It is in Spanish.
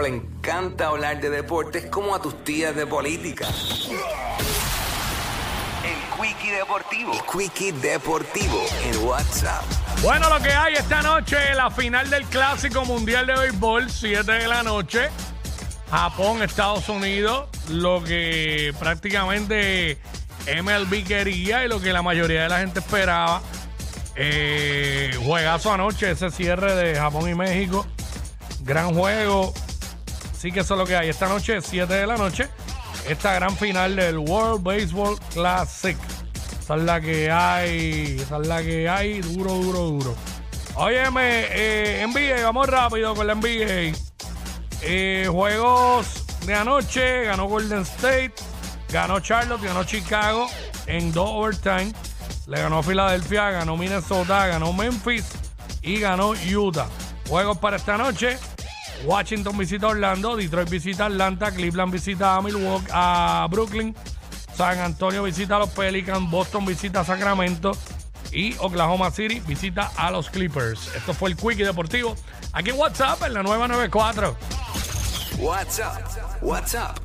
le encanta hablar de deportes como a tus tías de política. El Quickie Deportivo. El Quickie Deportivo en WhatsApp. Bueno, lo que hay esta noche, la final del Clásico Mundial de Béisbol, 7 de la noche. Japón, Estados Unidos, lo que prácticamente MLB quería y lo que la mayoría de la gente esperaba. Eh, juegazo anoche, ese cierre de Japón y México. Gran juego. Sí que eso es lo que hay. Esta noche, 7 de la noche, esta gran final del World Baseball Classic. Esa es la que hay. Esa es la que hay. Duro, duro, duro. Óyeme, eh, NBA, vamos rápido con la NBA. Eh, juegos de anoche, ganó Golden State, ganó Charlotte, ganó Chicago en dos overtime. Le ganó Filadelfia, ganó Minnesota, ganó Memphis y ganó Utah. Juegos para esta noche. Washington visita Orlando, Detroit visita Atlanta, Cleveland visita a Milwaukee, a Brooklyn, San Antonio visita a los Pelicans, Boston visita a Sacramento y Oklahoma City visita a los Clippers. Esto fue el Quickie Deportivo aquí en WhatsApp en la nueva 94. WhatsApp. WhatsApp.